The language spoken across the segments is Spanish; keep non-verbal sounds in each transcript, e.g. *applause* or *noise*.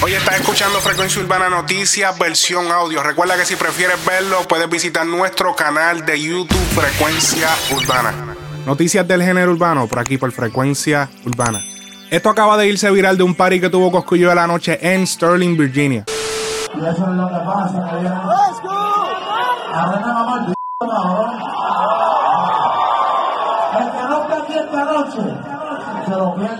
Hoy estás escuchando Frecuencia Urbana Noticias, versión audio. Recuerda que si prefieres verlo, puedes visitar nuestro canal de YouTube Frecuencia Urbana. Noticias del género urbano, por aquí por Frecuencia Urbana. Esto acaba de irse viral de un party que tuvo Coscuyo de la noche en Sterling, Virginia. Y eso es lo que pasa, lo pierde.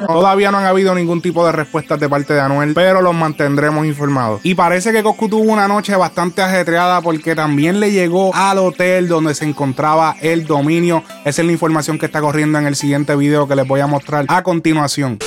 Todavía no han habido ningún tipo de respuestas de parte de Anuel, pero los mantendremos informados. Y parece que Coscu tuvo una noche bastante ajetreada porque también le llegó al hotel donde se encontraba el dominio. Esa es la información que está corriendo en el siguiente video que les voy a mostrar a continuación.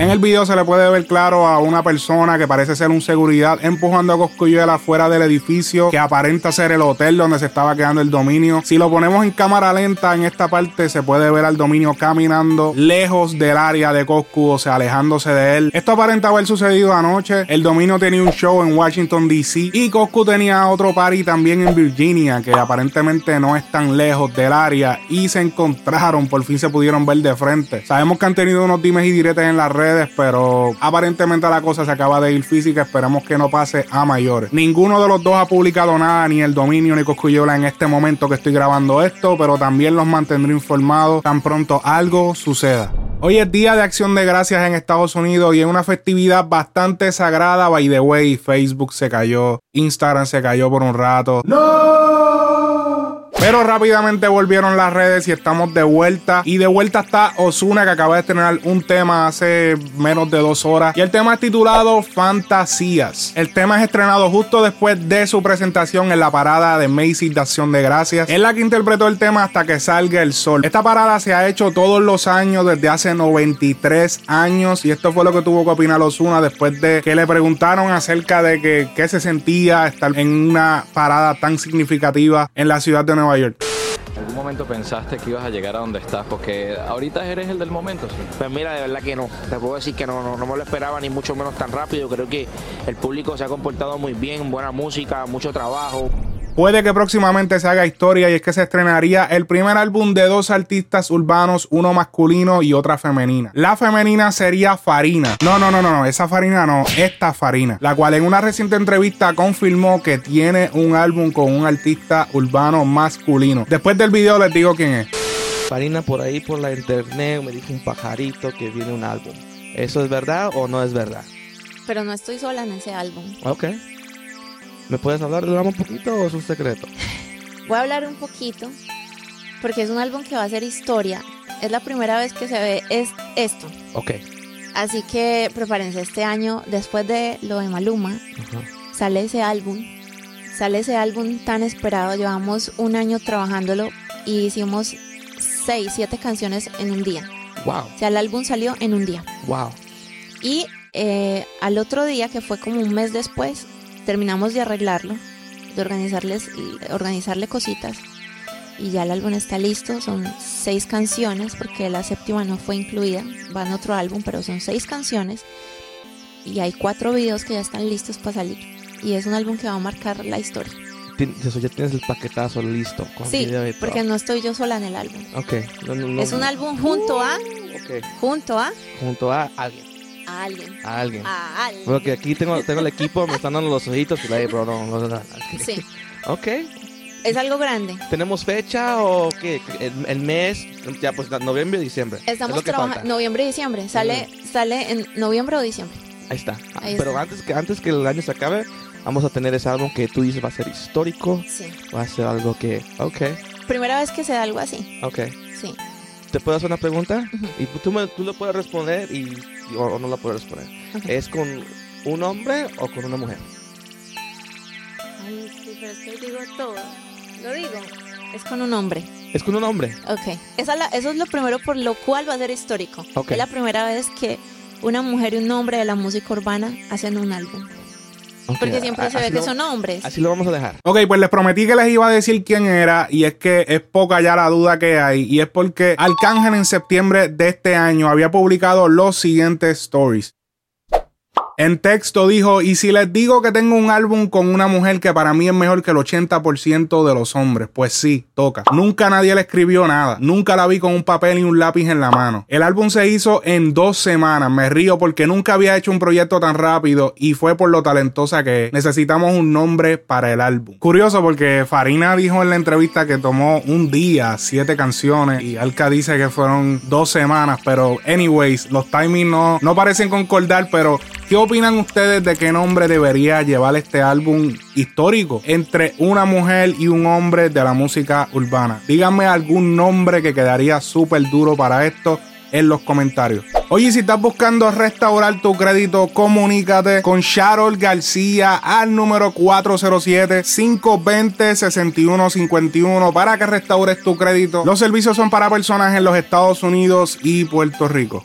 En el video se le puede ver claro a una persona que parece ser un seguridad empujando a Coscuyuela fuera del edificio que aparenta ser el hotel donde se estaba quedando el dominio. Si lo ponemos en cámara lenta en esta parte se puede ver al dominio caminando lejos del área de Coscu, o sea, alejándose de él. Esto aparenta haber sucedido anoche. El dominio tenía un show en Washington DC y Coscu tenía otro party también en Virginia que aparentemente no es tan lejos del área y se encontraron, por fin se pudieron ver de frente. Sabemos que han tenido unos dimes y en las redes, pero aparentemente la cosa se acaba de ir física. Esperemos que no pase a mayores. Ninguno de los dos ha publicado nada, ni el dominio ni Coscuyola en este momento que estoy grabando esto, pero también los mantendré informados tan pronto algo suceda. Hoy es Día de Acción de Gracias en Estados Unidos y es una festividad bastante sagrada. By the way, Facebook se cayó, Instagram se cayó por un rato. Pero rápidamente volvieron las redes y estamos de vuelta. Y de vuelta está Osuna, que acaba de estrenar un tema hace menos de dos horas. Y el tema es titulado Fantasías. El tema es estrenado justo después de su presentación en la parada de Macy's de Acción de Gracias. Es la que interpretó el tema hasta que salga el sol. Esta parada se ha hecho todos los años desde hace 93 años. Y esto fue lo que tuvo que opinar Osuna después de que le preguntaron acerca de que, qué se sentía estar en una parada tan significativa en la ciudad de Nueva York. ¿En algún momento pensaste que ibas a llegar a donde estás? Porque ahorita eres el del momento, ¿sí? Pues mira, de verdad que no. Te puedo decir que no, no, no me lo esperaba ni mucho menos tan rápido. Creo que el público se ha comportado muy bien, buena música, mucho trabajo. Puede que próximamente se haga historia y es que se estrenaría el primer álbum de dos artistas urbanos, uno masculino y otra femenina. La femenina sería Farina. No, no, no, no, no, esa Farina no, esta Farina, la cual en una reciente entrevista confirmó que tiene un álbum con un artista urbano masculino. Después del video les digo quién es. Farina por ahí por la internet me dijo un pajarito que viene un álbum. ¿Eso es verdad o no es verdad? Pero no estoy sola en ese álbum. Ok. ¿Me puedes hablar de un poquito o es un secreto? *laughs* Voy a hablar un poquito porque es un álbum que va a ser historia. Es la primera vez que se ve es esto. Ok. Así que prepárense este año, después de lo de Maluma, sale ese álbum. Sale ese álbum tan esperado. Llevamos un año trabajándolo y hicimos seis, siete canciones en un día. Wow, O sea, el álbum salió en un día. wow. Y eh, al otro día, que fue como un mes después, terminamos de arreglarlo, de organizarles, organizarle cositas. Y ya el álbum está listo. Son seis canciones, porque la séptima no fue incluida. Va en otro álbum, pero son seis canciones. Y hay cuatro videos que ya están listos para salir. Y es un álbum que va a marcar la historia. Eso ya tienes el paquetazo listo con Sí, video porque no estoy yo sola en el álbum. Ok. No, no, no, Es un álbum junto a, Ok. junto a, Junto a alguien. A alguien. A alguien. A alguien. Porque aquí tengo, tengo el equipo, me están dando los ojitos y la bro, no, no, no, no. Sí, Ok. es algo grande. ¿Tenemos fecha o qué? El, el mes, ya pues noviembre y diciembre. es Estamos que trabajando noviembre y diciembre. Sale, sale en noviembre o diciembre. Ahí está. Ah, Ahí Pero está. antes que antes que el año se acabe, vamos a tener ese álbum que tú dices va a ser histórico, Sí. va a ser algo que, ok, Primera vez que se da algo así. ok. Sí. ¿Te puedo hacer una pregunta? Y tú, me, tú lo puedes responder y, y- o, o no la puedes responder. ¿Es con un hombre o con una mujer? Ay, sí, pero es que digo todo. Lo digo. Es con un hombre. Es con un hombre. Ok. Esa es la- eso es lo primero por lo cual va a ser histórico. Ok. Es la primera vez que una mujer y un hombre de la música urbana hacen un álbum. Ok, Porque siempre a- se ve así que lo- son hombres. Así lo vamos a dejar. Ok, pues les prometí que les iba a decir quién era y es que es poca ya la duda que hay y es porque Arcángel en septiembre de este año había publicado los siguientes stories. En texto dijo, y si les digo que tengo un álbum con una mujer que para mí es mejor que el 80% de los hombres, pues sí, toca. Nunca nadie le escribió nada, nunca la vi con un papel y un lápiz en la mano. El álbum se hizo en dos semanas, me río porque nunca había hecho un proyecto tan rápido y fue por lo talentosa que necesitamos un nombre para el álbum. Curioso porque Farina dijo en la entrevista que tomó un día, siete canciones y Alka dice que fueron dos semanas, pero anyways, los timings no, no parecen concordar, pero ¿qué opinan ustedes de qué nombre debería llevar este álbum histórico entre una mujer y un hombre de la música urbana? Díganme algún nombre que quedaría súper duro para esto en los comentarios. Oye, si estás buscando restaurar tu crédito, comunícate con Sharol García al número 407-520-6151 para que restaures tu crédito. Los servicios son para personas en los Estados Unidos y Puerto Rico.